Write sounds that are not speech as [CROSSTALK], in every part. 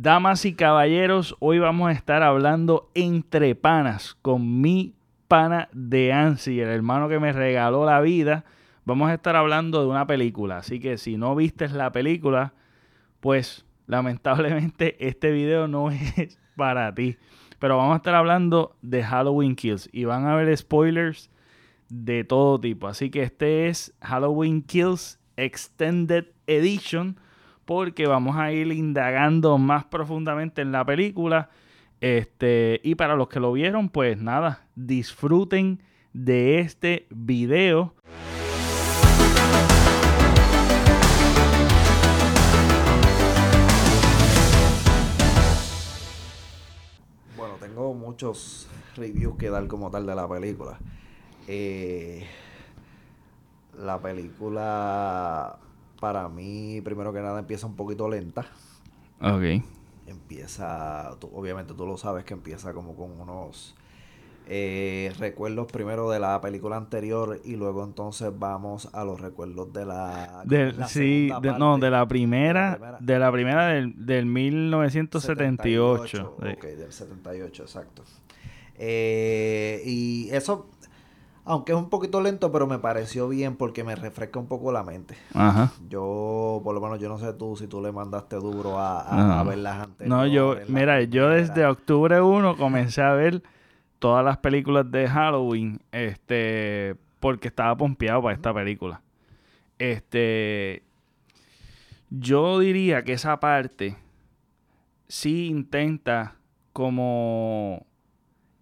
Damas y caballeros, hoy vamos a estar hablando entre panas con mi pana de Ansi, el hermano que me regaló la vida. Vamos a estar hablando de una película, así que si no viste la película, pues lamentablemente [LAUGHS] este video no [LAUGHS] es para ti. Pero vamos a estar hablando de Halloween Kills y van a ver spoilers de todo tipo. Así que este es Halloween Kills Extended Edition porque vamos a ir indagando más profundamente en la película. Este, y para los que lo vieron, pues nada, disfruten de este video. Bueno, tengo muchos reviews que dar como tal de la película. Eh, la película para mí, primero que nada, empieza un poquito lenta. Ok. Empieza, obviamente tú lo sabes que empieza como con unos eh, recuerdos primero de la película anterior y luego entonces vamos a los recuerdos de la... sí, no, de la primera, de la primera, del, del 1978. Ok, del 78, exacto. Eh, y eso aunque es un poquito lento, pero me pareció bien porque me refresca un poco la mente. Ajá. Yo, por lo menos, yo no sé tú si tú le mandaste duro a, a, verlas antes. No, yo, mira, yo desde octubre 1 comencé a ver todas las películas de Halloween, este, porque estaba pompeado para esta película. Este, yo diría que esa parte sí intenta como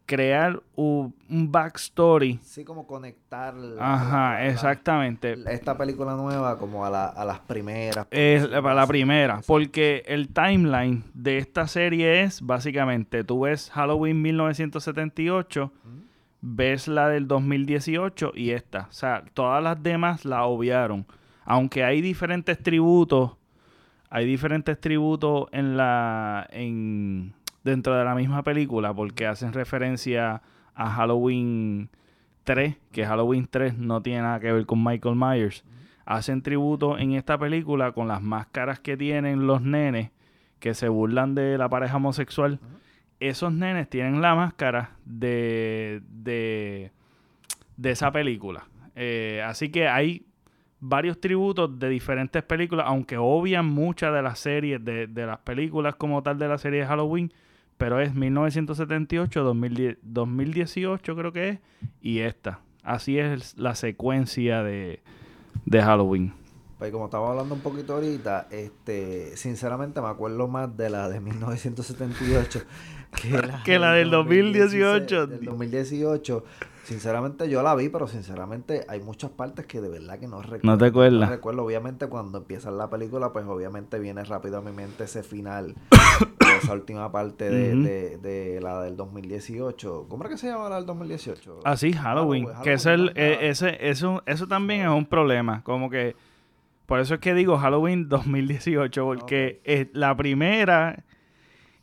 crear un, backstory. Sí, como conectar. Ajá, exactamente. esta película nueva como a, la, a las primeras. Es para la primera, porque el timeline de esta serie es básicamente, tú ves Halloween 1978, ves la del 2018 y esta. O sea, todas las demás la obviaron. Aunque hay diferentes tributos, hay diferentes tributos en la... En, dentro de la misma película porque hacen referencia a Halloween 3, que Halloween 3 no tiene nada que ver con Michael Myers. Hacen tributo en esta película con las máscaras que tienen los nenes que se burlan de la pareja homosexual. Esos nenes tienen la máscara de, de, esa película. Eh, así que hay varios tributos de diferentes películas, aunque obvian muchas de las series, de, de las películas como tal de la serie de Halloween, pero es 1978, 2018 creo que es, y esta. Así es la secuencia de, de Halloween. Pues como estaba hablando un poquito ahorita, este, sinceramente me acuerdo más de la de 1978 [LAUGHS] que la, que la del 2018. Del 2018 Sinceramente yo la vi, pero sinceramente hay muchas partes que de verdad que no recuerdo. No te acuerdas. No recuerdo. Obviamente cuando empieza la película, pues obviamente viene rápido a mi mente ese final, [COUGHS] esa última parte de, de, la del 2018. ¿Cómo era que se llama la del 2018? Ah, sí, Halloween. que es el, eh, ese, eso, eso también es un problema. Como que, por eso es que digo Halloween 2018, porque es la primera...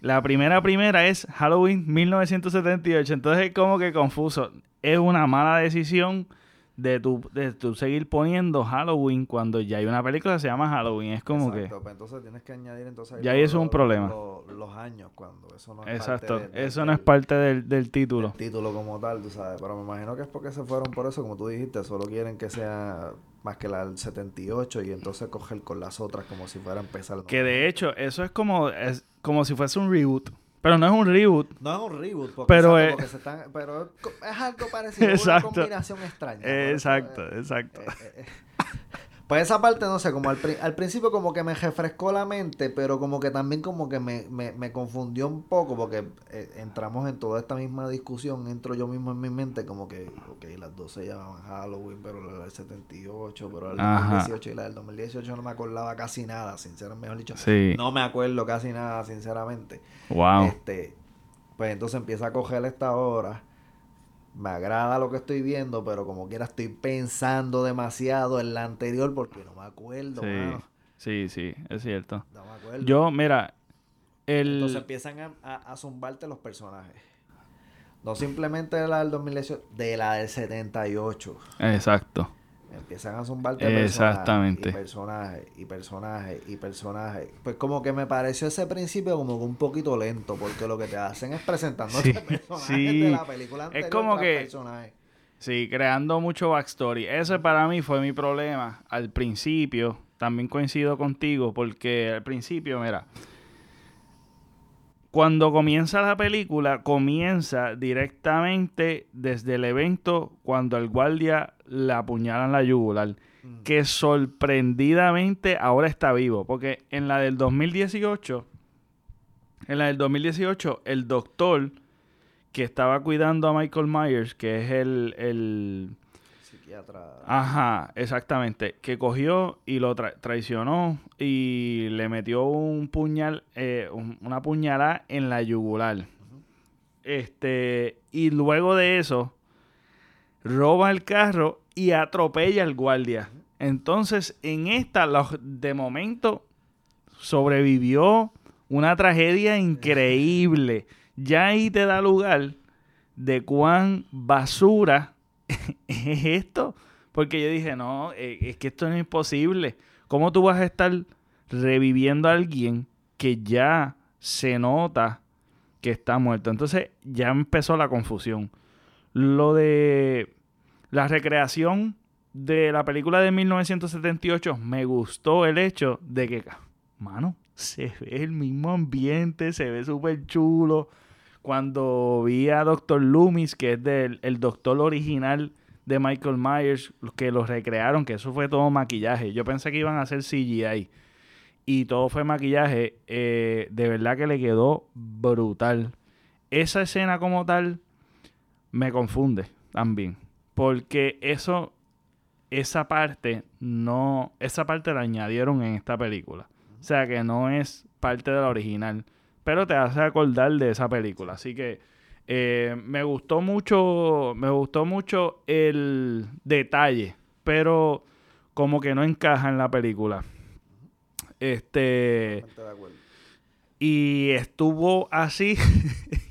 La primera primera es Halloween 1978, entonces es como que confuso es una mala decisión de tu, de tu seguir poniendo Halloween cuando ya hay una película que se llama Halloween. Es como Exacto, que. Pues entonces tienes que añadir entonces. Ya eso es un problema. Los, años cuando eso no es Exacto, parte eso no es parte del, del título. El título como tal, tú sabes. Pero me imagino que es porque se fueron por eso, como tú dijiste, solo quieren que sea más que la del 78 y entonces coger con las otras como si fuera a empezar. Que de hecho, eso es como, es como si fuese un reboot. Pero no es un reboot. No es un reboot, porque, pero, es, se están, pero es algo parecido, exacto. una combinación extraña. Exacto, exacto. Pues esa parte, no sé, como al, al, principio como que me refrescó la mente, pero como que también como que me, me, me confundió un poco porque eh, entramos en toda esta misma discusión, entro yo mismo en mi mente como que, ok, las dos se llamaban Halloween, pero la del 78, pero la del 2018 y la del 2018 no me acordaba casi nada, sinceramente, mejor dicho. Sí. No me acuerdo casi nada, sinceramente. Wow. Este, pues entonces empieza a coger esta hora me agrada lo que estoy viendo, pero como quiera estoy pensando demasiado en la anterior porque no me acuerdo. Sí, sí, sí, es cierto. No me acuerdo. Yo, mira, el... Entonces empiezan a, a, zumbarte los personajes. No simplemente de la del 2018, de la del 78. Exacto. Empiezan a zumbarte Exactamente. personajes y personajes y personajes Pues como que me pareció ese principio como que un poquito lento, porque lo que te hacen es presentando sí, [LAUGHS] personajes de la película anterior. Es como que... Sí, creando mucho backstory. Ese para mí fue mi problema al principio. También coincido contigo porque al principio, mira, cuando comienza la película, comienza directamente desde el evento cuando el guardia le apuñalan la yugular. Mm. Que sorprendidamente ahora está vivo. Porque en la del 2018, en la del 2018, el doctor que estaba cuidando a Michael Myers, que es el, el psiquiatra. Ajá, exactamente. Que cogió y lo traicionó y le metió un puñal, eh, una puñalada en la yugular. Este, y luego de eso, roba el carro y atropella al guardia. Entonces, en esta, de momento, sobrevivió una tragedia increíble ya ahí te da lugar de cuán basura [LAUGHS] es esto. Porque yo dije, no, eh, es que esto no es posible. ¿Cómo tú vas a estar reviviendo a alguien que ya se nota que está muerto? Entonces ya empezó la confusión. Lo de la recreación de la película de 1978 me gustó el hecho de que, mano, se ve el mismo ambiente, se ve súper chulo cuando vi a Dr. Loomis, que es del el doctor original de Michael Myers, que lo recrearon, que eso fue todo maquillaje. Yo pensé que iban a hacer CGI. Y todo fue maquillaje. Eh, de verdad que le quedó brutal. Esa escena como tal me confunde también. Porque eso, esa parte, no, esa parte la añadieron en esta película. O sea que no es parte de la original pero te hace acordar de esa película. Así que eh, me gustó mucho, me gustó mucho el detalle, pero como que no encaja en la película. Este y estuvo así [LAUGHS]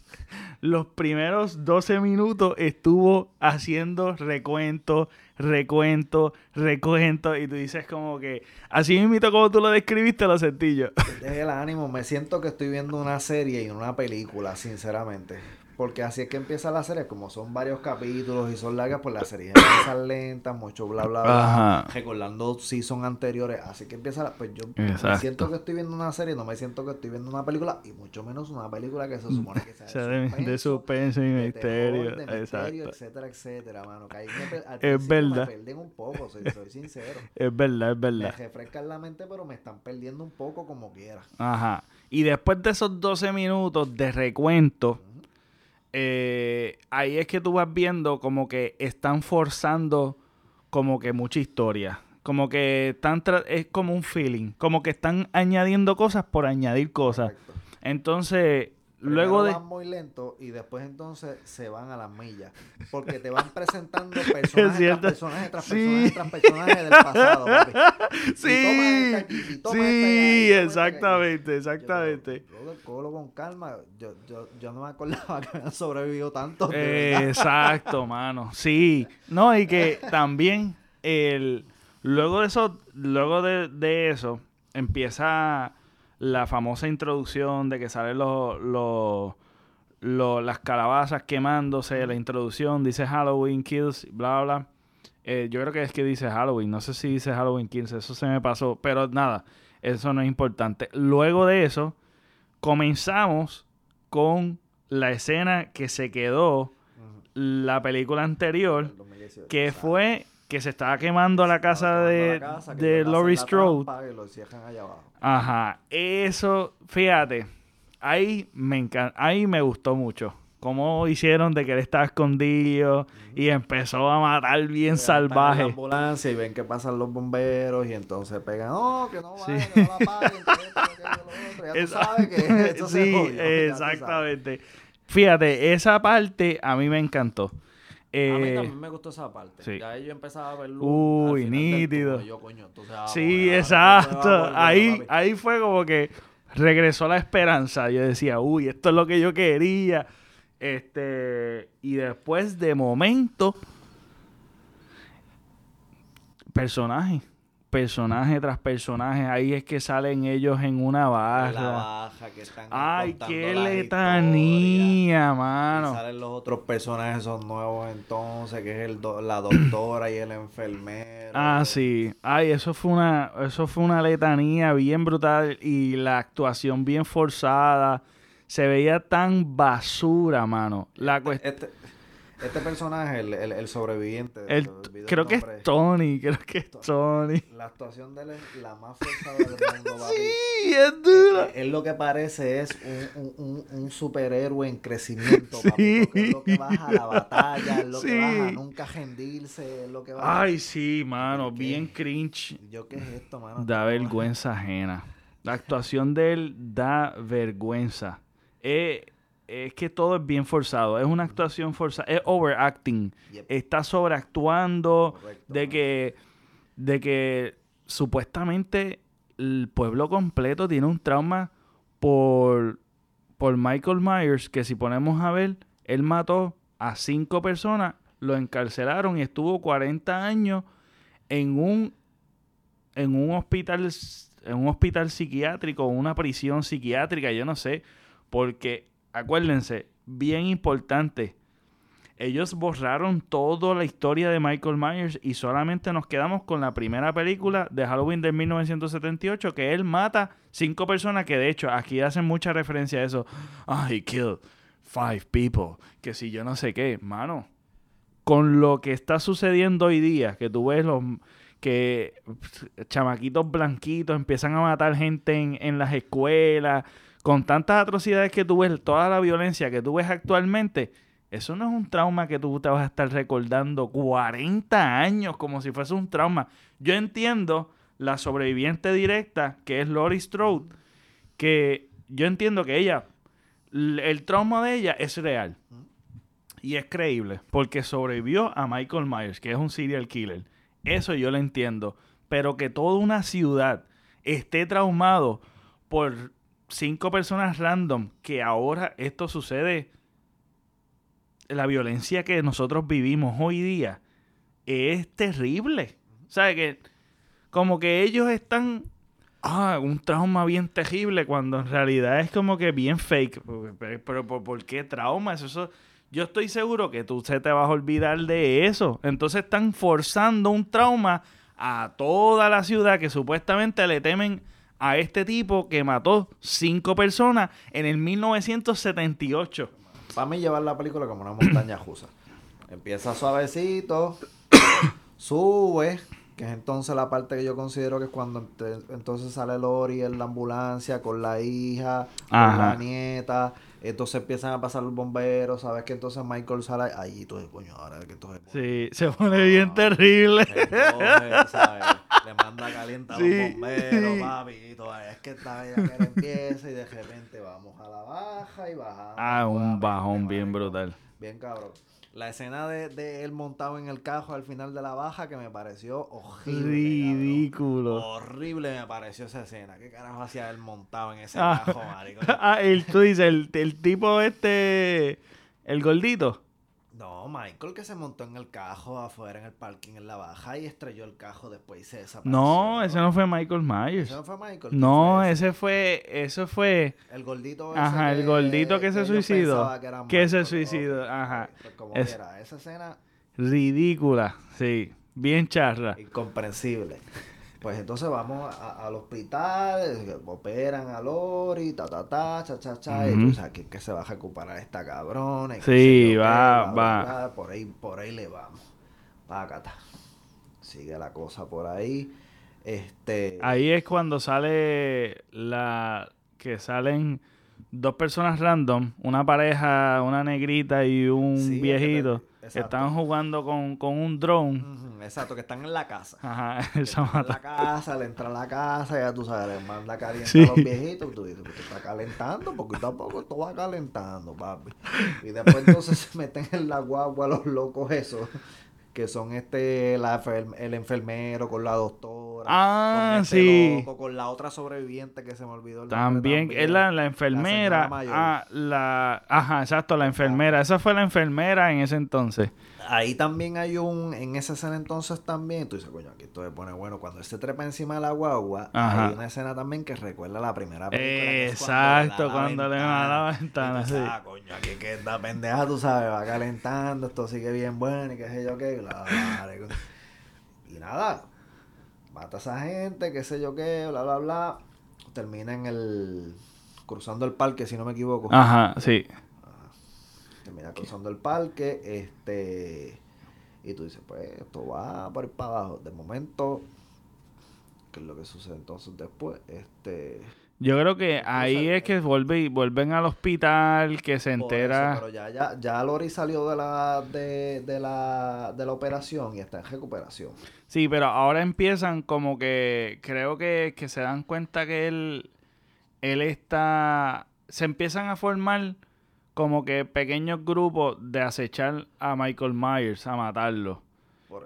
los primeros 12 minutos estuvo haciendo recuento, recuento, recuento. Y tú dices como que, así mismo como tú lo describiste, lo sentí yo. [LAUGHS] el ánimo, me siento que estoy viendo una serie y una película, sinceramente. Porque así es que empieza la serie, como son varios capítulos y son largas, pues la serie empieza lenta, mucho bla bla bla, recordando season anteriores, así que empieza la, pues yo me siento que estoy viendo una serie, no me siento que estoy viendo una película, y mucho menos una película que se [LAUGHS] supone que sea [LAUGHS] de, suspenso, y misterio, misterio etcétera, etcétera, mano, que ahí me, es verdad. me pierden un poco, soy, sincero. [LAUGHS] es verdad, es verdad. Me refrescan la mente, pero me están perdiendo un poco como quiera. Ajá. Y después de esos 12 minutos de recuento, eh, ahí es que tú vas viendo como que están forzando como que mucha historia. Como que están es como un feeling. Como que están añadiendo cosas por añadir cosas. Entonces, Luego de... van muy lento y después entonces se van a las millas. Porque te van presentando [LAUGHS] personajes tras personajes tras personajes tras personajes del pasado, papi. [LAUGHS] Sí, sí, exactamente, exactamente. Yo, yo, con calma. Yo, yo, yo no me acordaba [LAUGHS] que habían sobrevivido tanto. exacto, mano. Sí. No, y que también el... Luego de eso, luego de, de eso, empieza la famosa introducción de que salen los, las calabazas quemándose, la introducción, dice Halloween Kills, bla, bla. Eh, yo creo que es que dice Halloween, no sé si dice Halloween Kills, eso se me pasó, pero nada, eso no es importante. Luego de eso, comenzamos con la escena que se quedó la película anterior, que fue que se estaba quemando la casa de, de Laurie Strode. Ajá, eso, fíjate, ahí me encanta, ahí me gustó mucho. Cómo hicieron de que él estaba escondido y empezó a matar bien salvaje. En la ambulancia y ven que pasan los bomberos y entonces pegan, oh, que no vayan, que no la paguen, que que esto [LAUGHS] sí, se exactamente. Fíjate, esa parte a mí me a mí eh, también me gustó esa parte. Sí. Ya yo empezaba a verlo. Uy, nítido. Sí, exacto. ahí, ahí fue como que regresó la esperanza. Yo decía, uy, esto es lo que yo quería. Este, y después de momento, personaje, personaje tras personaje. Ahí es que salen ellos en una barra. la baja que están Ay, qué letanía. Y mano. salen los otros personajes, son nuevos entonces, que es el do- la doctora y el enfermero. Ah, sí. Ay, eso fue una, eso fue una letanía bien brutal y la actuación bien forzada. Se veía tan basura, mano. La cuest- Este, este personaje, el, el, el sobreviviente. el- creo que es Tony, creo que es Tony. La actuación de él es la más forzada del mundo, [LAUGHS] papi. Sí, es dura. Él lo que parece es un, un, un, un superhéroe en crecimiento, papi, Sí. es lo que baja a la batalla, es lo Sí. que baja a nunca rendirse, es lo que baja... Ay, sí, mano, ¿Qué? bien cringe. ¿Yo qué es esto, mano? Da va- vergüenza ajena. La actuación de él da vergüenza. Eh, es que todo es bien forzado. Es una actuación forzada. Es overacting. Yep. Está sobreactuando. Correcto, De que, de que supuestamente el pueblo completo tiene un trauma por, por Michael Myers. Que si ponemos a ver, él mató a cinco personas, lo encarcelaron y estuvo 40 años en un en un hospital en un hospital psiquiátrico, una prisión psiquiátrica, yo no sé, porque acuérdense, bien importante, ellos borraron toda la historia de Michael Myers y solamente nos quedamos con la primera película de Halloween de 1978 que él mata cinco personas que de hecho aquí hacen mucha referencia a eso. Ah, he killed five people, que si yo no sé qué, mano. Con lo que está sucediendo hoy día, que tú ves los que chamaquitos blanquitos empiezan a matar gente en, en las escuelas, con tantas atrocidades que tú ves, toda la violencia que tú ves actualmente, eso no es un trauma que tú te vas a estar recordando 40 años como si fuese un trauma. Yo entiendo la sobreviviente directa, que es Lori Strode, que yo entiendo que ella, el trauma de ella es real. Y es creíble, porque sobrevivió a Michael Myers, que es un serial killer. Eso yo lo entiendo. Pero que toda una ciudad esté traumado por cinco personas random, que ahora esto sucede, la violencia que nosotros vivimos hoy día es terrible. ¿Sabes? Que como que ellos están ah, un trauma bien terrible cuando en realidad es como que bien fake. Pero, pero, ¿por, qué trauma? Eso- yo estoy seguro que tú se te vas a olvidar de eso. Entonces están forzando un trauma a toda la ciudad que supuestamente le temen a este tipo que mató cinco personas en el 1978. Para mí llevar la película como una montaña [CLEARS THROAT] rusa. Empieza suavecito, [COUGHS] sube, que es entonces la parte que yo considero que es cuando entonces sale Lori en la ambulancia con la hija, con la nieta, entonces empiezan a pasar los bomberos, sabes que entonces Michael sale tú dices, coño, ahora que entonces... Sí, se pone bien terrible. Entonces, ¿sabes? [LAUGHS] Le manda caliente a Sí, los bomberos, sí. [LAUGHS] papi, y todo. Es que esta bella que empieza y de repente vamos a la baja y bajamos. Ah, un bajón bien marico. brutal. Bien cabrón. La escena de, de él montado en el cajo al final de la baja que me pareció horrible. Ridículo. cabrón. Horrible me pareció esa escena. ¿Qué carajo hacía él montado en ese Ah. cajo, marico? [LAUGHS] Ah, el, tú dices, el, el tipo este, el gordito. No, Michael que se montó en el cajo afuera en el parking en la baja y estrelló el cajo después y se desapareció. No, ese no fue Michael Myers. ¿Ese no fue Michael? ¿Quién No, fue ese fue, eso fue, El gordito ajá, el gordito que se suicidó. que era Que se suicidó, ajá. pues como Es- quiera, esa escena ridícula, sí, bien charra. incomprensible. Pues entonces vamos a- al hospital, operan a Lori, ta ta ta, cha cha cha, y tú sabes que, que se va a recuperar esta cabrona. y que Sí, va, va. por ahí, por ahí le vamos. Pácata. Sigue la cosa por ahí. Este. Ahí es cuando sale la, que salen dos personas random, una pareja, una negrita y un Sí, viejito, que están jugando con, con un drone. Exacto, que están en la casa. Ajá, esa están en mata. la casa, le entra a la casa, ya tú sabes, le manda caliente Sí. a los viejitos, tú dices, pues, tú estás calentando, poquito a poco esto va calentando, papi. Y después entonces [LAUGHS] se meten en la guagua los locos esos. Que son este la, el enfermero con la doctora. Ah, con este sí. loco, con la otra sobreviviente que se me olvidó el nombre También, es la, la enfermera. mayor. ah, la, ajá, exacto, la enfermera. Esa fue la enfermera en ese entonces. Ahí también hay un, en esa escena entonces también, tú dices, coño, aquí esto se pone bueno, cuando él se trepa encima de la guagua, Ajá. hay una escena también que recuerda la primera película. Exacto, cuando le da la ventana, sí. Ah, coño, aquí que esta pendeja, tú sabes, va calentando, esto sigue bien bueno y qué sé yo qué, bla, bla, bla. Y nada, mata a esa gente, qué sé yo qué, bla, bla, bla. Termina en el, cruzando el parque, si no me equivoco. Ajá, sí. Termina cruzando el parque, este, y tú dices, pues esto va por ir para abajo. De momento, ¿qué es lo que sucede entonces después? Este, Yo creo que ahí es que vuelve, vuelven al hospital, que se por eso, entera. pero ya, ya, ya Lori salió de la, de, de la, de la operación y está en recuperación. Sí, pero ahora empiezan como que creo que, que se dan cuenta que él, él está, se empiezan a formar como que pequeños grupos de acechar a Michael Myers, a matarlo.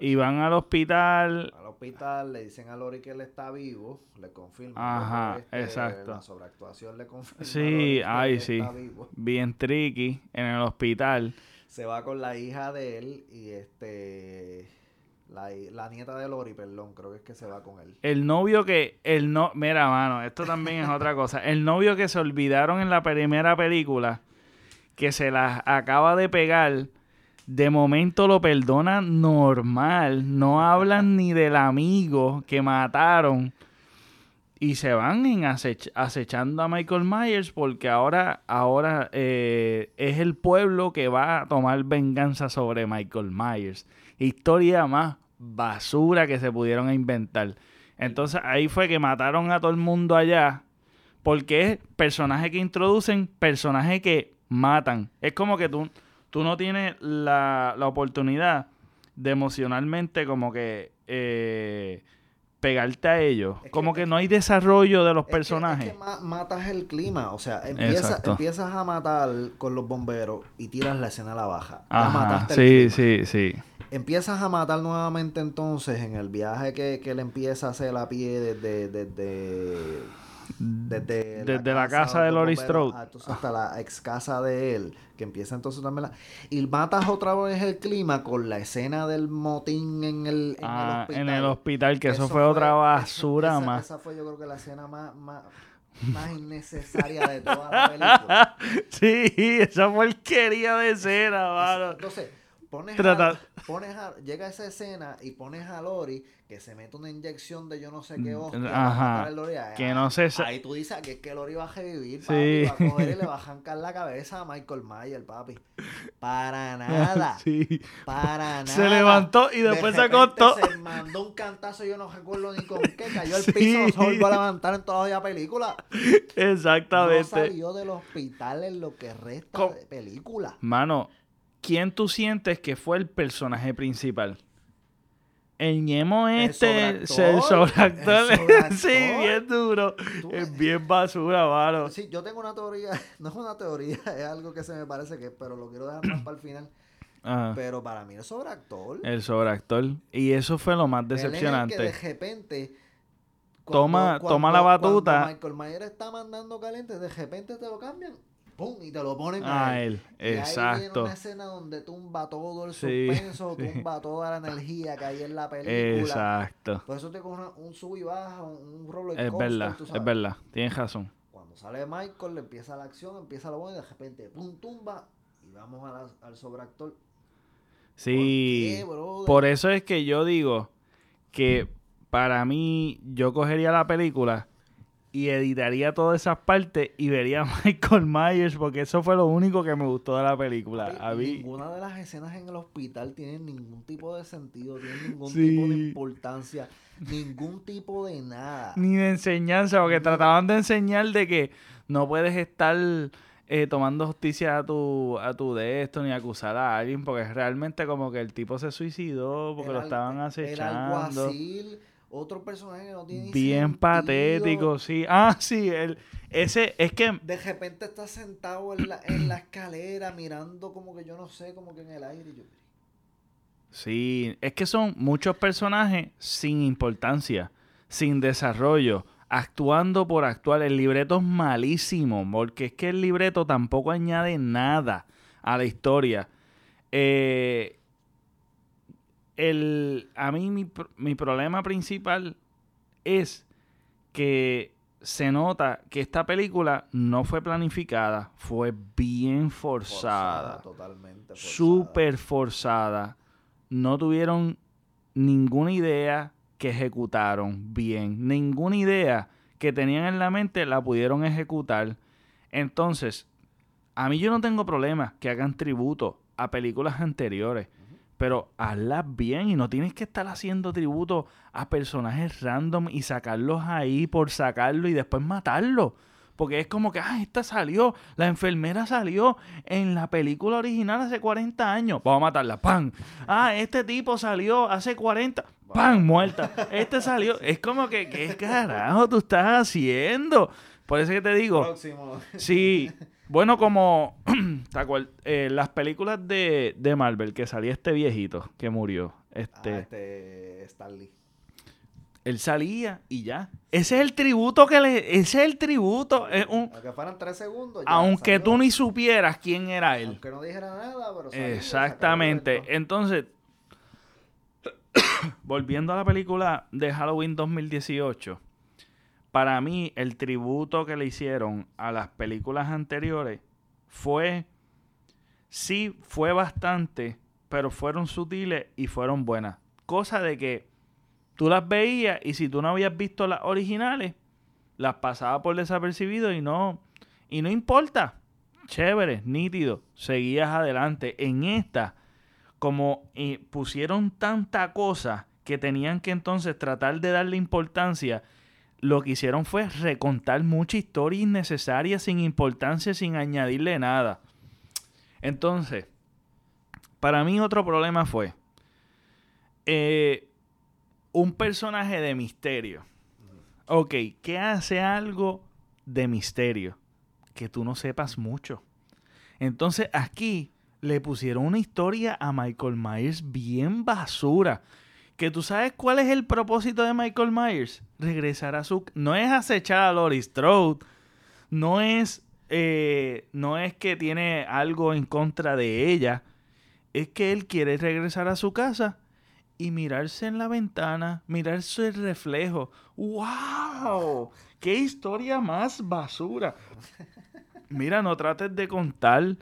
Y van al hospital, Al hospital le dicen a Lori que él está vivo, le confirman. Ajá, este, exacto. La sobreactuación le confirma. sí, que ay, sí, está vivo. bien tricky en el hospital. Se va con la hija de él y este. La, la nieta de Lori, perdón, creo que es que se va con él. El novio que, el no, mira, mano, esto también es otra cosa. El novio que se olvidaron en la primera película, que se las acaba de pegar, de momento lo perdona normal. No hablan ni del amigo que mataron. Y se van en acech- acechando a Michael Myers porque ahora, ahora eh, es el pueblo que va a tomar venganza sobre Michael Myers. Historia más basura que se pudieron inventar. Entonces ahí fue que mataron a todo el mundo allá porque es personaje que introducen, personaje que matan. Es como que tú, tú no tienes la, la oportunidad de emocionalmente como que eh, pegarte a ellos. como que, no hay desarrollo de los Es que- personajes. Es que, ma- matas el clima, o sea, empieza- empiezas a matar con los bomberos y tiras la escena a la baja. Ajá, mataste el sí, clima. sí, sí. Empiezas a matar nuevamente entonces en el viaje que, que él empieza a hacer a pie desde... desde desde, Desde la casa de bomberos Strode. hasta la ex casa de él, que empieza entonces también la... Y matas otra vez el clima con la escena del motín en el, en Ah, el hospital. en el hospital, que eso, fue, otra [LAUGHS] basura esa, más. Esa fue yo creo que la escena más, más, más innecesaria de toda la película. [LAUGHS] sí, esa porquería de escena, mano. Entonces, pones a, pones a, llega esa escena y pones a Lori que se mete una inyección de yo no sé qué hostia. Mm, Ajá, Lori. Ah, que no se sa- Ahí tú dices que es que Lori va a revivir, Sí. papi, va a coger y le va a [LAUGHS] arrancar la cabeza a Michael Myers, papi. Para nada. [LAUGHS] Sí. Para nada. Se levantó y De después se acostó. Se mandó un cantazo, yo no recuerdo ni con qué, cayó al [LAUGHS] Sí. piso, no se a levantar en toda la película. No Exactamente. salió del hospital en lo que resta de película. Mano, ¿quién tú sientes que fue el personaje principal? El ñemo este, el sobreactor, el [LAUGHS] sí, bien duro, es bien basura, mano. Sí, yo tengo una teoría, [LAUGHS] no es una teoría, es algo que se me parece que, pero lo quiero dejar más para el final. Ajá. Pero para mí el sobreactor. El sobreactor. Y eso fue lo más él es el que decepcionante. de repente. Toma- toma la batuta. Cuando Michael Myers está mandando caliente, de repente te lo cambian. ¡Pum! Y te lo ponen A él, Y ahí viene exacto. una escena donde tumba todo el suspenso, sí. tumba toda la energía que hay en la película. Exacto. Por eso te coge un sub y baja, un, un roller Es coaster, verdad, tú es verdad. Tienes razón. Cuando sale Michael, le empieza la acción, empieza lo bueno y de repente, pum, tumba y vamos a la- al sobreactor. Sí. qué? Por eso es que yo digo que para mí yo cogería la película y editaría todas esas partes y vería [LAUGHS] a Michael Myers porque eso fue lo único que me gustó de la película. Papi, A mí, Ninguna de las escenas en el hospital tiene ningún tipo de sentido, tiene ningún Sí. tipo de importancia, ningún tipo de nada. ni de enseñanza, porque trataban de enseñar de que no puedes estar eh, tomando justicia a tu, a tu de esto ni acusar a alguien porque realmente como que el tipo se suicidó porque El lo estaban El acechando. alguacil, otro personaje que no tiene Bien sentido. patético, sí. Ah, sí, el, ese, es que De repente está sentado en la, en la escalera mirando como que yo no sé, como que en el aire. yo, Sí, es que son muchos personajes sin importancia, sin desarrollo, actuando por actuar. El libreto es malísimo, porque es que el libreto tampoco añade nada a la historia. Eh, el, a mí mi, mi problema principal es que se nota que esta película no fue planificada, fue bien forzada. totalmente forzada. Súper forzada. No tuvieron ninguna idea que ejecutaron bien. Ninguna idea que tenían en la mente la pudieron ejecutar. Entonces, a mí yo no tengo problema que hagan tributo a películas anteriores. Pero hazlas bien y no tienes que estar haciendo tributo a personajes random y sacarlos ahí por sacarlo y después matarlo. Porque es como que, ah, esta salió, la enfermera salió en la película original hace 40 años. Vamos a matarla, ¡pam! Ah, este tipo salió hace 40, ¡pam! Muerta. Este salió. Es como que, ¿qué carajo tú estás haciendo? Por eso que te digo. Próximo. Sí, bueno, como [CLEARS THROAT] ¿te acuer- eh, las películas de, de Marvel, que salía este viejito que murió. Este, Ah, este Stan Lee. Él salía y ya. Ese es el tributo que le. Ese es el tributo. es un- Aunque fueran tres segundos. ya aunque salió. tú ni supieras quién era él. Aunque no dijera nada, pero salió, Exactamente. Entonces, [COUGHS] volviendo a la película de Halloween 2018, para mí el tributo que le hicieron a las películas anteriores fue, sí, fue bastante, pero fueron sutiles y fueron buenas. Cosa de que tú las veías y si tú no habías visto las originales, las pasaba por desapercibido y no, y no importa. Chévere, nítido, seguías adelante. En esta, como eh, pusieron tanta cosa que tenían que entonces tratar de darle importancia, lo que hicieron fue recontar mucha historia innecesaria, sin importancia, sin añadirle nada. Entonces, para mí otro problema fue eh, un personaje de misterio. Ok, ¿qué hace algo de misterio? Que tú no sepas mucho. Entonces aquí le pusieron una historia a Michael Myers bien basura. Que tú sabes cuál es el propósito de Michael Myers. Regresar a su... No es acechar a Laurie Strode. No es... eh, no es que tiene algo en contra de ella. Es que él quiere regresar a su casa y mirarse en la ventana, mirarse el reflejo. ¡Wow! ¡Qué historia más basura! Mira, no trates de contar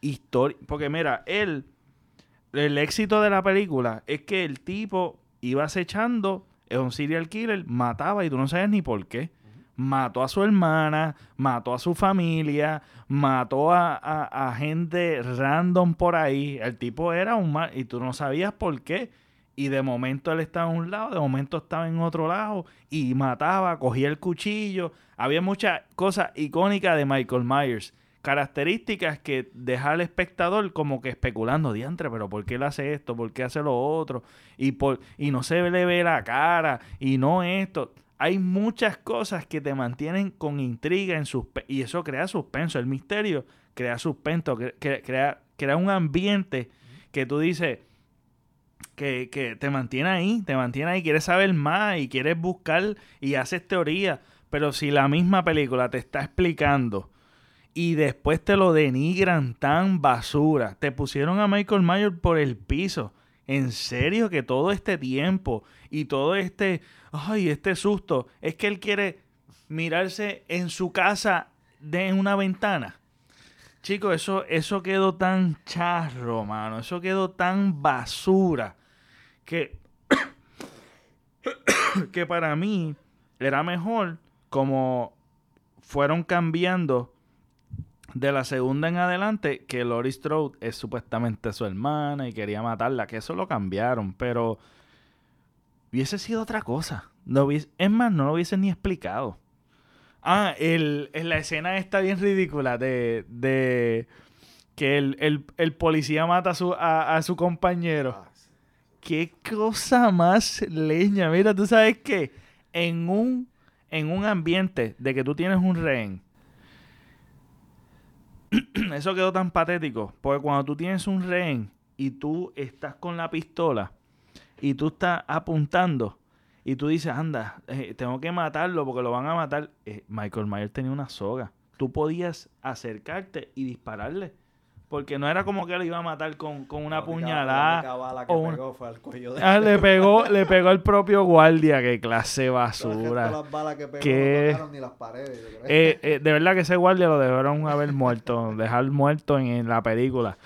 historia. Porque mira, él, el éxito de la película es que el tipo iba acechando, es un serial killer, mataba y tú no sabes ni por qué. Mató a su hermana, mató a su familia, mató a, a- a gente random por ahí. El tipo era un mal y tú no sabías por qué. Y de momento él estaba en un lado, de momento estaba en otro lado y mataba, cogía el cuchillo. Había muchas cosas icónicas de Michael Myers. Características que deja al espectador como que especulando, diantre, pero ¿por qué él hace esto? ¿Por qué hace lo otro? Y, por, y no se le ve la cara y no esto. Hay muchas cosas que te mantienen con intriga en y eso crea suspenso. El misterio crea suspenso, cre- cre- crea, crea un ambiente que tú dices, que, que te mantiene ahí, te mantiene ahí, quieres saber más y quieres buscar y haces teoría. Pero si la misma película te está explicando y después te lo denigran tan basura, te pusieron a Michael Myers por el piso. En serio que todo este tiempo y todo este, ay, este susto, es que él quiere mirarse en su casa de una ventana. Chicos, eso, eso quedó tan charro, mano. Eso quedó tan basura. Que, [COUGHS] que para mí era mejor como fueron cambiando de la segunda en adelante que Lori Strode es supuestamente su hermana y quería matarla, que eso lo cambiaron, pero hubiese sido otra cosa. No hubiese- es más, no lo hubiesen ni explicado. Ah, el, en la escena está bien ridícula de, de que el, el- el policía mata a su, a, a su compañero. Ah. Qué cosa más leña. Mira, tú sabes que en un, en un ambiente de que tú tienes un rehén, [CLEARS THROAT] eso quedó tan patético. Porque cuando tú tienes un rehén y tú estás con la pistola y tú estás apuntando y tú dices, anda, eh, tengo que matarlo porque lo van a matar. Eh, Michael Myers tenía una soga. Tú podías acercarte y dispararle. Porque no era como que lo iba a matar con, con una La puñalada. La bala que o una- pegó fue al cuello de Ah, le pegó, le [LAUGHS] pegó el propio guardia. Qué clase basura. las balas que pegó ¿Qué? no ni las paredes. yo creo. Eh, eh, de verdad que ese guardia lo dejaron haber muerto, [LAUGHS] dejar muerto en, en la película.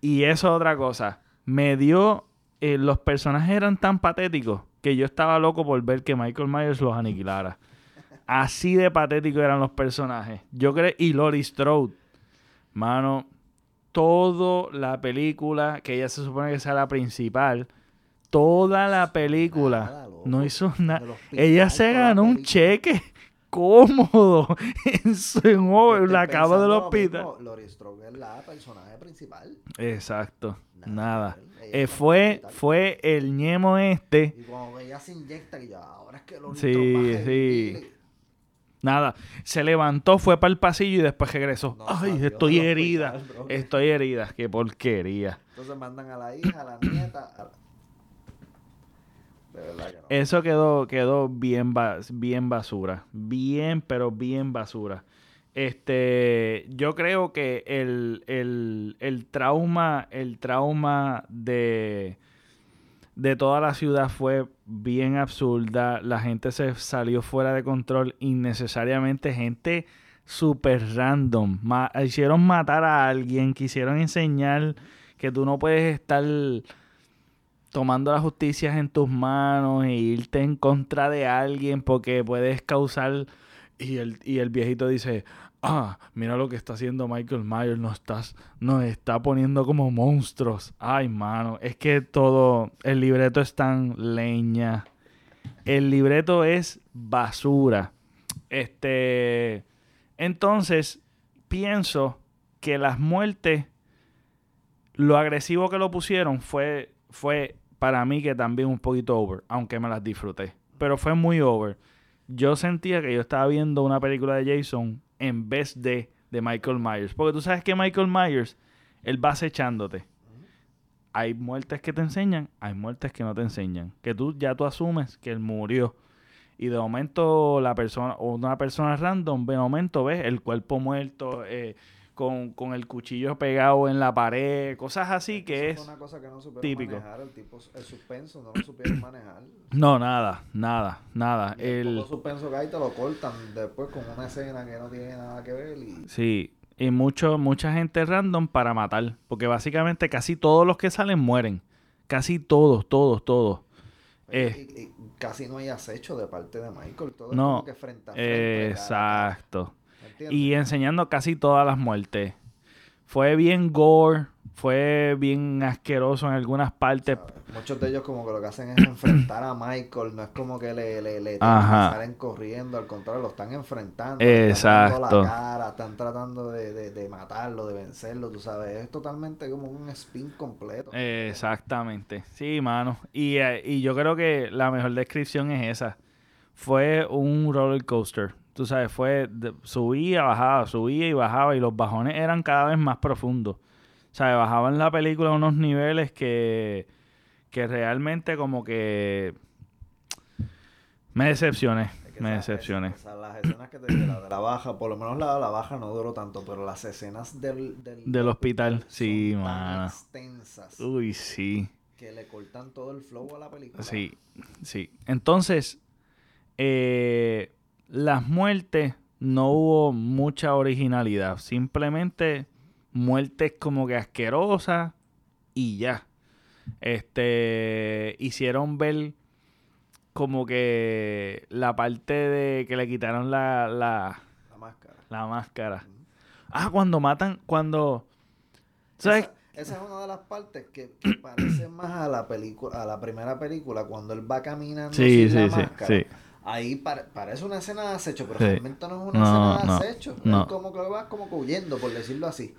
Y eso es otra cosa. Me dio. eh, los personajes eran tan patéticos que yo estaba loco por ver que Michael Myers los aniquilara. Así de patéticos eran los personajes. Yo creo. Y Lori Strode. Mano. Toda la película, que ella se supone que sea la principal. Toda la película. Nada, loco. no hizo nada. Ella se ganó un cheque [LAUGHS] cómodo en, su, en Yo la cama del hospital. Laurie Strode es la personaje principal. Exacto, Nada nada. que Eh, fue, fue el ñemo este. Y cuando ella se inyecta, y ya, ahora es que Laurie Sí, a sí. Nada. Se levantó, fue para el pasillo y después regresó. No Ay, estoy herida. Estoy herida. Qué porquería. Entonces mandan a la hija, a la nieta. a la- De verdad que no. Eso quedó, quedó bien, bien basura. Bien, pero bien basura. Este, yo creo que el, el, el trauma, el trauma de, de toda la ciudad fue bien absurda. La gente se salió fuera de control innecesariamente. Gente super random. Hicieron matar a alguien. Quisieron enseñar que tú no puedes estar tomando la justicia en tus manos e irte en contra de alguien porque puedes causar y el, y el viejito dice ah mira lo que está haciendo Michael Myers nos está poniendo como monstruos ay mano es que todo el libreto es tan leña el libreto es basura este entonces pienso que las muertes lo agresivo que lo pusieron fue, fue para mí que también un poquito over, aunque me las disfruté. Pero fue muy over. Yo sentía que yo estaba viendo una película de Jason en vez de, de Michael Myers. Porque tú sabes que Michael Myers, él va acechándote. Hay muertes que te enseñan, hay muertes que no te enseñan. Que tú ya tú asumes que él murió. Y de momento la persona, o una persona random, de momento ves el cuerpo muerto, eh, con, con el cuchillo pegado en la pared, cosas así que Eso es... una cosa que no típico. manejar. El, tipo, el suspenso no lo supieron manejar. No, nada, nada, nada. Y el El, suspenso que hay te lo cortan después con una escena que no tiene nada que ver. Y sí, y mucho, mucha gente random para matar, porque básicamente casi todos los que salen mueren. Casi todos, todos, todos. Eh. y- y casi no hay acecho de parte de Michael. Todo No, es como que frente a frente. a cara, Exacto. Y enseñando casi todas las muertes. Fue bien gore, fue bien asqueroso en algunas partes. Muchos de ellos como que lo que hacen es [COUGHS] enfrentar a Michael, no es como que le, le, le salen corriendo, al contrario, lo están enfrentando, le están Exacto. la cara, están tratando de, de, de matarlo, de vencerlo, tú sabes, es totalmente como un spin completo. Exactamente. Sí, mano. Y, eh, y yo creo que la mejor descripción es esa. Fue un roller coaster. Tú sabes, fue de- subía, bajaba, subía y bajaba y los bajones eran cada vez más profundos. O sea, bajaban la película a unos niveles que, que realmente como que me decepcioné. Es que Me esa- decepcioné. las escenas que te la de la baja, por lo menos la de la baja no duró tanto, pero las escenas del, del, Del hospital, sí, son tan mano. extensas Uy, sí. que le cortan todo el flow a la película. Sí, sí. Entonces, eh, las muertes no hubo mucha originalidad. Simplemente muertes como que asquerosas y ya. Este, hicieron ver como que la parte de que le quitaron la, la, La máscara. la máscara. Ah, cuando matan, cuando... ¿Sabes? Esa, esa es una de las partes que, que parece más a la película, a la primera película, cuando él va caminando Sí, sin la sí, sí, máscara. sí. Ahí pare- parece una escena de acecho, pero Sí. realmente no es una No, escena de acecho. no. Es como que va como que huyendo, por decirlo así.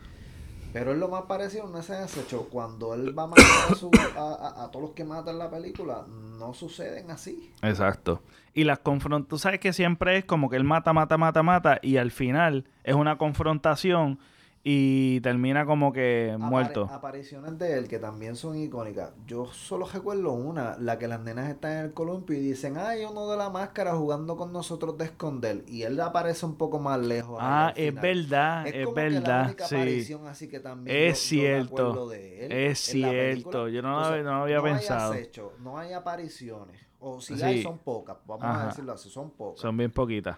Pero es lo más parecido a una escena de acecho. Cuando él va a matar a, su- a, a- a todos los que matan la película, no suceden así. Exacto. Y las confrontaciones, tú sabes que siempre es como que él mata, mata, mata, mata, y al final es una confrontación y termina como que Apare- muerto. apariciones de él que también son icónicas. Yo solo recuerdo una, la que las nenas están en el columpio y dicen, ay, uno de la máscara jugando con nosotros de esconder. Y él aparece un poco más lejos. Ah, es verdad, Es es, como que la verdad, única sí. aparición así que también Es yo- yo cierto, acuerdo de él es cierto, yo no Entonces, había- no había no pensado. Hay acecho, no hay apariciones. O si Sí. hay, son pocas. Vamos Ajá. a decirlo así, son pocas. Son bien poquitas.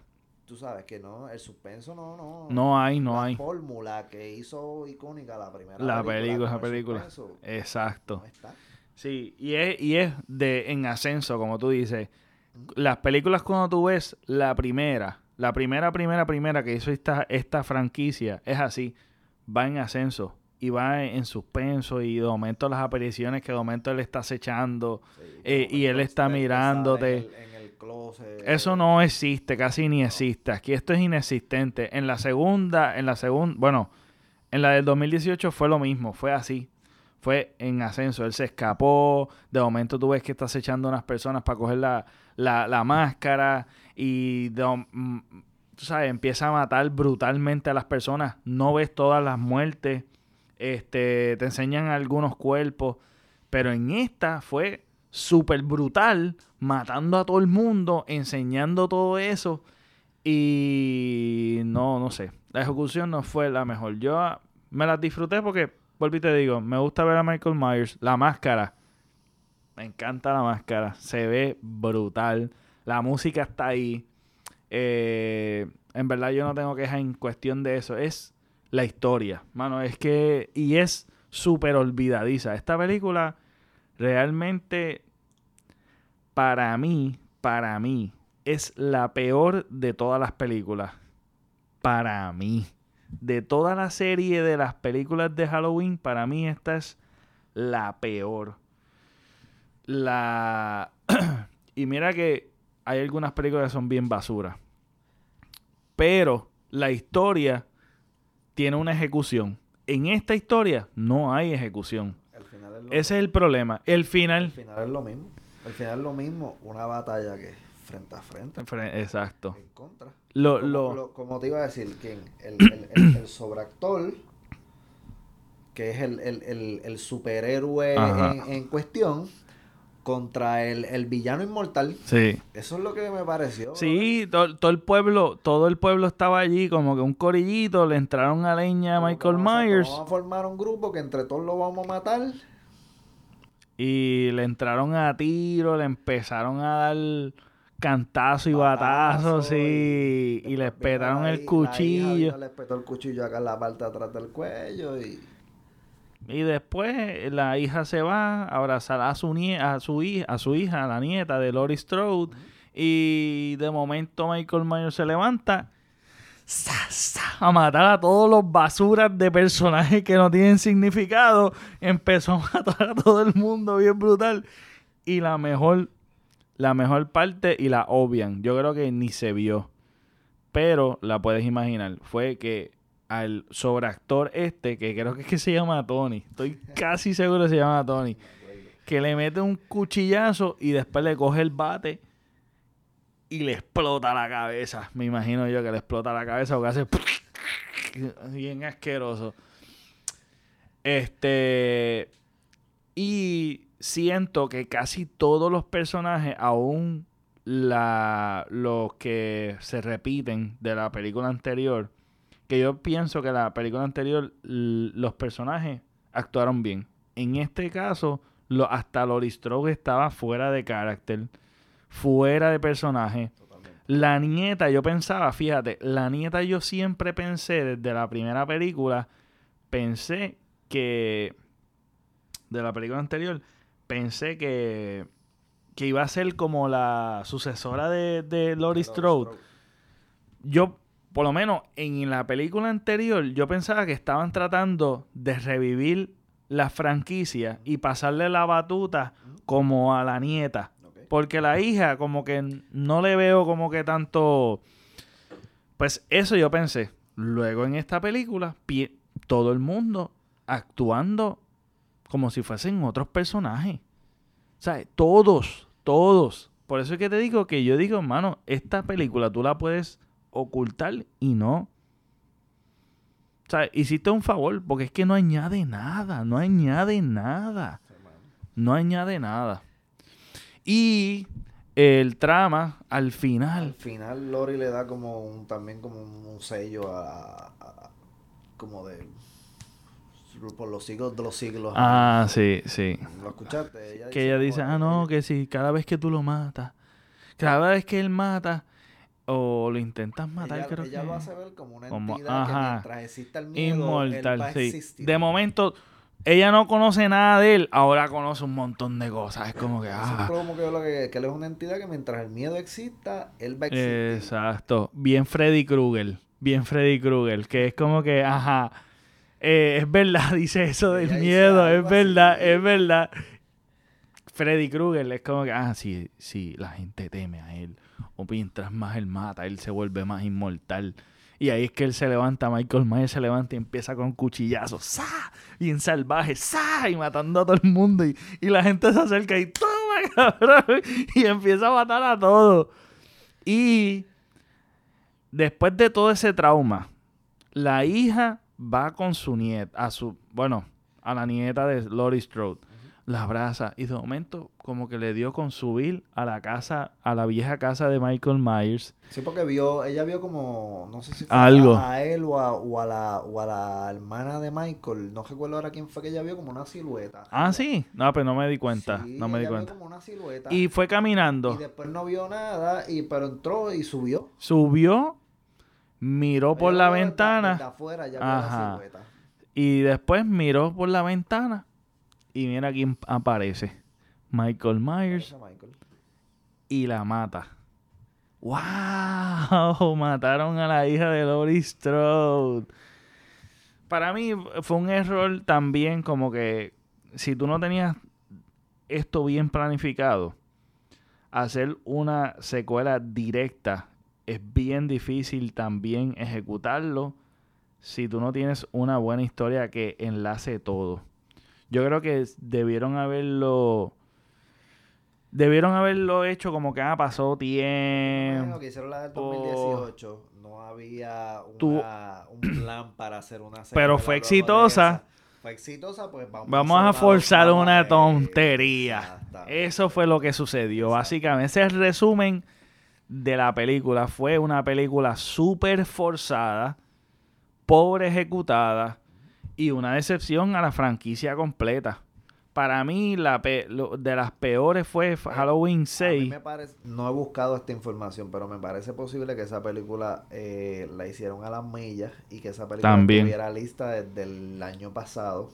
Tú sabes que no, el suspenso no, no. No hay, no la hay. fórmula que hizo icónica la primera La película, esa película. suspenso, Exacto. no está. Sí, y es, y es de en ascenso, como tú dices. Las películas cuando tú ves la primera, la primera, primera, primera que hizo esta, esta franquicia, es así. Va en ascenso y va en, en suspenso y de momento las apariciones que de momento él está acechando. Sí, Eh, y él está mirándote. En el, en el closet. Eso no existe, casi ni existe. Aquí esto es inexistente. En la segunda, en la segunda, bueno, en la del 2018 fue lo mismo, fue así. Fue en ascenso. Él se escapó. De momento tú ves que estás echando unas personas para coger la, la, la máscara. Y de mm, tú sabes, empieza a matar brutalmente a las personas. No ves todas las muertes. Este, te enseñan algunos cuerpos. Pero en esta fue súper brutal, matando a todo el mundo, enseñando todo eso. Y no, no sé. La ejecución no fue la mejor. Yo ah, me las disfruté porque, y te digo, me gusta ver a Michael Myers. La máscara. Me encanta la máscara. Se ve brutal. La música está ahí. Eh, en verdad yo no tengo quejas en cuestión de eso. Es la historia. Mano, es que... Y es súper olvidadiza. Esta película realmente para mí, para mí, es la peor de todas las películas. Para mí. De toda la serie de las películas de Halloween, para mí esta es la peor. La... [CLEARS THROAT] y mira que hay algunas películas que son bien basura. Pero la historia tiene una ejecución. En esta historia no hay ejecución. Final es lo, Ese es el problema. El al final. final es lo mismo. Al final es lo mismo. Una batalla que frente a frente. Fre- Exacto. En contra. Lo, Como, lo, lo- como te iba a decir, ¿quién? El, el, el, el [COUGHS] sobreactor, que es el, el, el, el superhéroe en, en cuestión, contra el, el villano inmortal. sí. Eso es lo que me pareció. Sí, to- todo el pueblo, todo el pueblo estaba allí como que un corillito, le entraron a leña a Michael vamos a- Myers Vamos a formar un grupo que entre todos lo vamos a matar. Y le entraron a tiro, le empezaron a dar cantazo y Batazo, batazos y, y le después vino petaron la el cuchillo. le petó el cuchillo acá en la parte de atrás del cuello y... Y después la hija se va a abrazar a su, nie a su, hija, a su hija, a la nieta de Lori Strode. Y de momento Michael Myers se levanta a matar a todos los basuras de personajes que no tienen significado. Empezó a matar a todo el mundo bien brutal. Y la mejor, la mejor parte, y la obvian, yo creo que ni se vio. Pero la puedes imaginar. Fue que al sobreactor este, que creo que es que se llama Tony. Estoy [LAUGHS] casi seguro que se llama Tony. Que le mete un cuchillazo y después le coge el bate y le explota la cabeza. Me imagino yo que le explota la cabeza porque hace [LAUGHS] bien asqueroso. Este y siento que casi todos los personajes, aún la, los que se repiten de la película anterior, que yo pienso que la película anterior los personajes actuaron bien. En este caso, hasta Lori Strode estaba fuera de carácter, fuera de personaje. Totalmente. La nieta, yo pensaba, fíjate, la nieta yo siempre pensé desde la primera película, pensé que de la película anterior, pensé que, que iba a ser como la sucesora de, de Laurie Strode. Yo, por lo menos en la película anterior, yo pensaba que estaban tratando de revivir la franquicia y pasarle la batuta como a la nieta. Porque la hija, como que no le veo como que tanto. Pues eso yo pensé. Luego en esta película, todo el mundo actuando como si fuesen otros personajes. O sea, todos, todos. Por eso es que te digo que yo digo, hermano, esta película tú la puedes ocultar y no. O sea, hiciste un favor, porque es que no añade nada, no añade nada. No añade nada. Y el trama, al final. Al final Lori le da como un, también como un sello a, a- como de por los siglos de los siglos. Ah, sí, sí. ¿Lo escuchaste? Ella Que ella dice, ah, no, que- si cada vez que tú lo matas, cada vez que él mata, o lo intentas matar, ella, creo ella que... lo hace ver como una como- entidad ajá. que mientras exista el miedo, él va Inmortal, a sí. existir. De momento, ella no conoce nada de él, ahora conoce un montón de cosas. Es como que, ah, Siempre como que, yo lo que, que él es una entidad que mientras el miedo exista, él va a existir. exacto. Bien Freddy Krueger, bien Freddy Krueger, que es como que, ajá, eh, es verdad, [LAUGHS] dice eso del Ella miedo, es verdad, así. es verdad. Freddy Krueger es como que, ah, sí, sí, la gente teme a él. O mientras más él mata, él se vuelve más inmortal. Y ahí es que él se levanta, Michael Myers se levanta y empieza con cuchillazos, ¡sa! Bien salvaje, ¡sa! Y matando a todo el mundo. Y, y la gente se acerca y ¡toma, [LAUGHS] cabrón! Y empieza a matar a todos. Y después de todo ese trauma, la hija va con su nieta, a su, bueno, a la nieta de Laurie Strode, la abraza y de momento como que le dio con subir a la casa, a la vieja casa de Michael Myers. Sí, porque vio, ella vio como, no sé si fue Algo. A, él o a, o a la, o a la hermana de Michael, no recuerdo ahora quién fue que ella vio como una silueta. Ah, sí, no, pero no me di cuenta, Sí, no me di vio cuenta. como una silueta. Y fue caminando, Y después no vio nada, y pero entró y subió. subió, miró por la ventana desde afuera ya vio la silueta. y después miró por la ventana y mira quién aparece. Michael Myers Michael. y la mata. ¡Wow! [LAUGHS] Mataron a la hija de Laurie Strode. Para mí fue un error también como que si tú no tenías esto bien planificado, hacer una secuela directa es bien difícil también ejecutarlo si tú no tienes una buena historia que enlace todo. Yo creo que debieron haberlo debieron haberlo hecho como que ah, pasó Bueno, tiempo. que hicieron la del Oh. 2018, no había Tú- una- un plan para hacer una Pero secuela fue exitosa. Fue exitosa, pues vamos, Vamos a forzar una tontería. Eso fue lo que sucedió. Exacto. Básicamente, ese es el resumen de la película. Fue una película súper forzada, pobre ejecutada y una decepción a la franquicia completa. Para mí, la pe- lo- de las peores fue Halloween A mí 6. me parece, no he buscado esta información, pero me parece posible que esa película eh, la hicieron a las millas y que esa película También. estuviera lista desde el año pasado,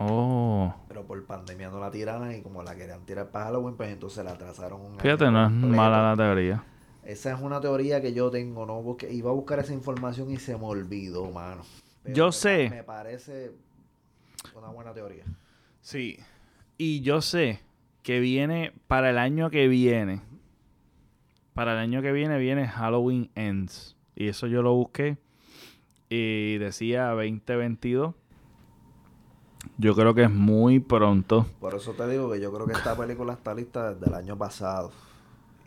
Oh, pero por pandemia no la tiraron y como la querían tirar para Halloween, pues entonces la atrasaron un fíjate, no es mala la teoría. Esa es una teoría que yo tengo, no busqué, iba a buscar esa información y se me olvidó, mano. Pero Yo me sé. Me parece una buena teoría. Sí. Y yo sé que viene para el año que viene. Para el año que viene viene Halloween Ends. Y eso yo lo busqué. Y decía 2022. Yo creo que es muy pronto. Por eso te digo que yo creo que esta película está lista desde el año pasado.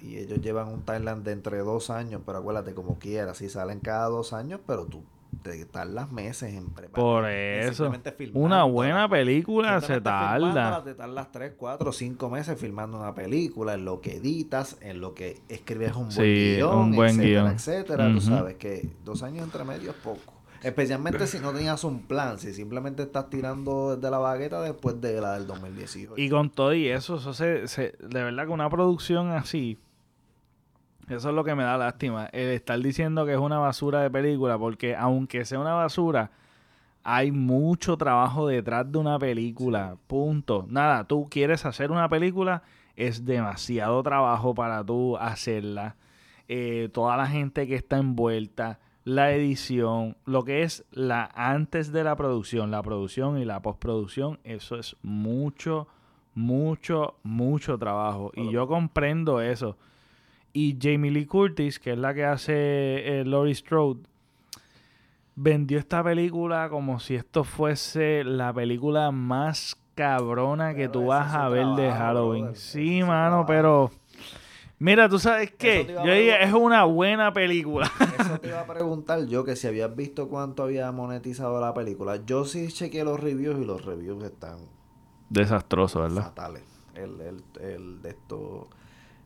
Y ellos llevan un timeline de entre dos años, pero acuérdate, como quieras, si salen cada dos años, pero tú te tardas meses en preparar. Por eso. Una buena película se tarda. Te tardas tres, cuatro, cinco meses filmando una película, en lo que editas, en lo que escribes un buen Sí, guion, un buen etcétera, guion. etcétera. Tú sabes que dos años entre medio es poco. Especialmente si no tenías un plan, si simplemente estás tirando desde la bagueta después de la del 2018. Y con todo y eso, eso se, se- de verdad que una producción así, eso es lo que me da lástima. El estar diciendo que es una basura de película, porque aunque sea una basura, hay mucho trabajo detrás de una película. Punto. Nada, tú quieres hacer una película, es demasiado trabajo para tú hacerla. Eh, toda la gente que está envuelta, la edición, lo que es la antes de la producción, la producción y la postproducción, eso es mucho, mucho, mucho trabajo. Y yo comprendo eso. Y Jamie Lee Curtis, que es la que hace eh, Laurie Strode, vendió esta película como si esto fuese la película más cabrona que Pero tú vas a ver de Halloween. brother, Sí, mano, pero Mira, tú sabes qué, yo dije, es una buena película. [LAUGHS] Eso te iba a preguntar yo que si habías visto cuánto había monetizado la película. Yo sí chequeé los reviews y los reviews están Desastroso, ¿verdad? fatales. El, el, el de esto,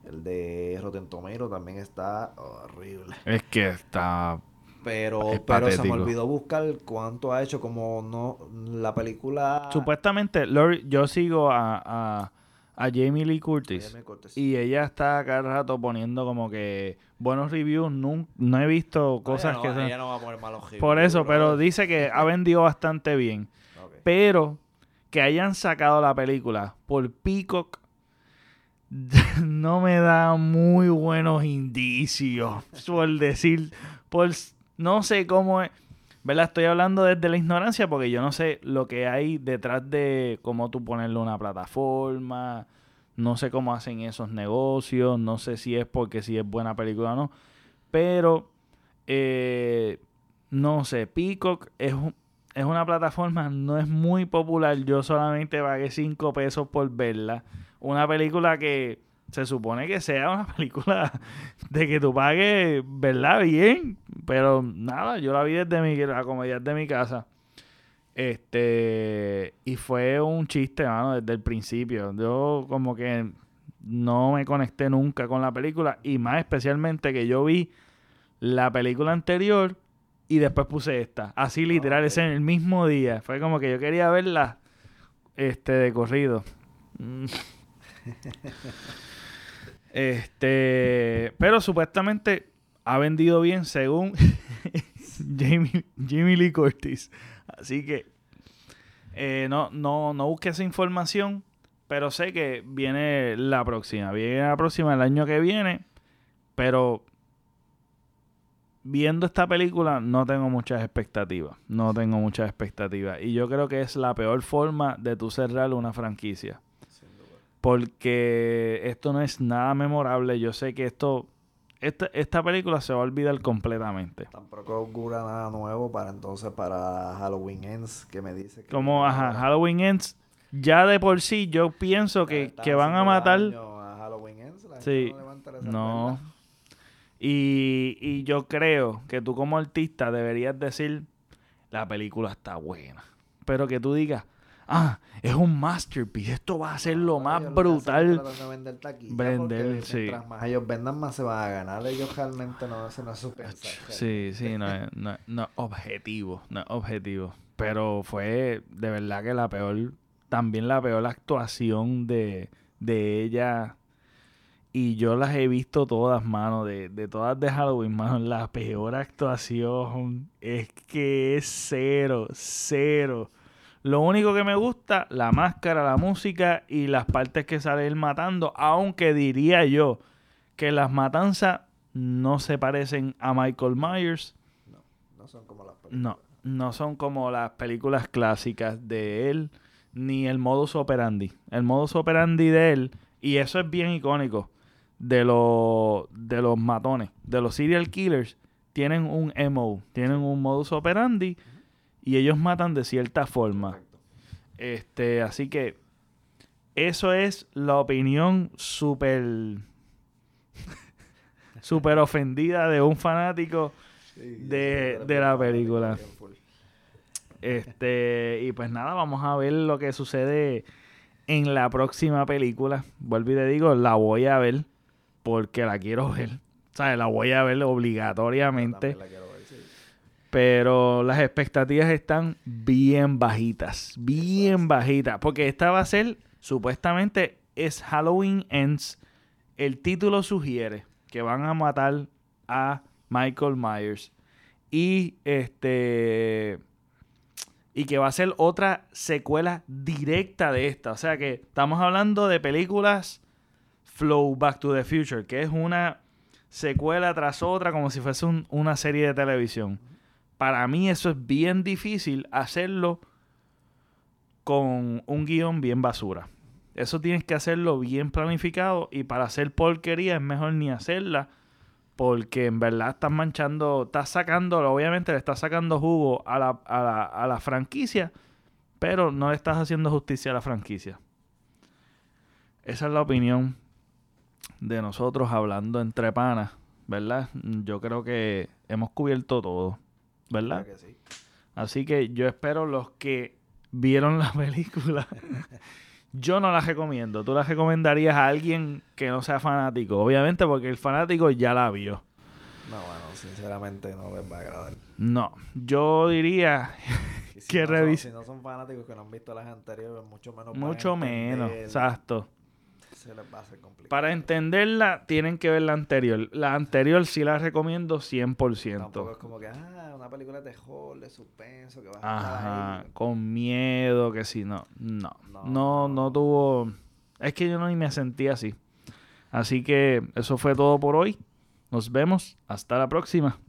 el de Rotten Tomatoes también está horrible. Es que está... Pero, Es pero se me olvidó buscar cuánto ha hecho, como no, la película... Supuestamente, Lori- yo sigo a, a, a Jamie Lee Curtis. Y ella está cada rato poniendo como que buenos reviews. No, no he visto cosas Ella que no, son... ella no va a poner malos reviews, Por eso, pero dice que ha vendido bastante bien. [LAUGHS] Pero que hayan sacado la película por Peacock [LAUGHS] no me da muy buenos indicios. Por decir, por no sé cómo es. ¿Verdad? Estoy hablando desde la ignorancia porque yo no sé lo que hay detrás de cómo tú ponerle una plataforma. No sé cómo hacen esos negocios. No sé si es porque si es buena película o no. Pero, eh, no sé, Peacock es, es una plataforma, no es muy popular. Yo solamente pagué 5 pesos por verla. Una película que se supone que sea una [LAUGHS] película de que tú pagues, ¿verdad? Bien. Pero nada, yo la vi desde mi, la comodidad de mi casa. Este, y fue un chiste, mano, desde el principio. Yo como que no me conecté nunca con la película y más especialmente que yo vi la película anterior y después puse esta. Así literal, ese en el mismo día. Fue como que yo quería verla este de corrido. [LAUGHS] Este, pero supuestamente ha vendido bien según [LAUGHS] Jamie, Jamie Lee Curtis. Así que eh, no, no, no busque esa información, pero sé que viene la próxima. Viene la próxima el año que viene, pero viendo esta película no tengo muchas expectativas. No tengo muchas expectativas. Y yo creo que es la peor forma de tú cerrar una franquicia. Porque esto no es nada memorable. Yo sé que esto... Esta, esta película se va a olvidar completamente. Tampoco augura nada nuevo para entonces para Halloween Ends, que me dice que... Como ajá, Halloween Ends, ya de por sí yo pienso que, que van a matar... a Halloween Ends, la gente Sí, no interesar no. verla. Y, y yo creo que tú como artista deberías decir, la película está buena. Pero que tú digas, ah, es un masterpiece, esto va a ser lo más ellos lo que hacen es brutal. vender taquilla, sí. Mientras más ellos vendan, más se van a ganar. Ellos realmente no, ese no es su pensar. Sí, sí, no es, no, no objetivo, no es objetivo. Pero fue de verdad que la peor, también la peor actuación de, de ella. Y yo las he visto todas, mano, de, de todas de Halloween, mano. La peor actuación es que es cero, cero. Lo único que me gusta, la máscara, la música y las partes que sale él matando. Aunque diría yo que las matanzas no se parecen a Michael Myers. No, no son como las películas. No, no son como las películas clásicas de él, ni el modus operandi. El modus operandi de él, y eso es bien icónico, de, los de los matones, de los serial killers, tienen un MO, tienen un modus operandi y ellos matan de cierta forma. Este, así que eso es la opinión súper [LAUGHS] súper ofendida de un fanático Sí, de- de la película. Este, y pues nada, vamos a ver lo que sucede en la próxima película. Vuelvo y te digo, la voy a ver porque la quiero ver. O sea, la voy a ver obligatoriamente. La. Pero las expectativas están bien bajitas. Bien bajitas. Porque esta va a ser, supuestamente, es Halloween Ends. El título sugiere que van a matar a Michael Myers. Y este. Y que va a ser otra secuela directa de esta. O sea que estamos hablando de películas Flow Back to the Future, que es una secuela tras otra, como si fuese un- una serie de televisión. Para mí eso es bien difícil hacerlo con un guion bien basura. Eso tienes que hacerlo bien planificado y para hacer porquería es mejor ni hacerla porque en verdad estás manchando, estás sacando, obviamente le estás sacando jugo a la, a la, a la franquicia, pero no le estás haciendo justicia a la franquicia. Esa es la opinión de nosotros hablando entre panas, ¿verdad? Yo creo que hemos cubierto todo, ¿verdad? Claro que sí. Así que yo espero los que vieron la [LAUGHS] película. yo no la recomiendo. ¿Tú la recomendarías a alguien que no sea fanático? Obviamente porque el fanático ya la vio. No, bueno, sinceramente no les va a agradar. No, yo diría si que no son- revis- si no son fanáticos que no han visto las anteriores, mucho menos. mucho menos, exacto. Se les va a hacer complicado. Para entenderla tienen que ver la anterior. La anterior sí la recomiendo Tampoco 100%. es como que, ah, una película de terror, de suspenso, que va a Ajá, estar ahí. con miedo, que si no. No, No, no, no tuvo... Es que yo no ni me sentí así. Así que eso fue todo por hoy. Nos vemos. Hasta la próxima.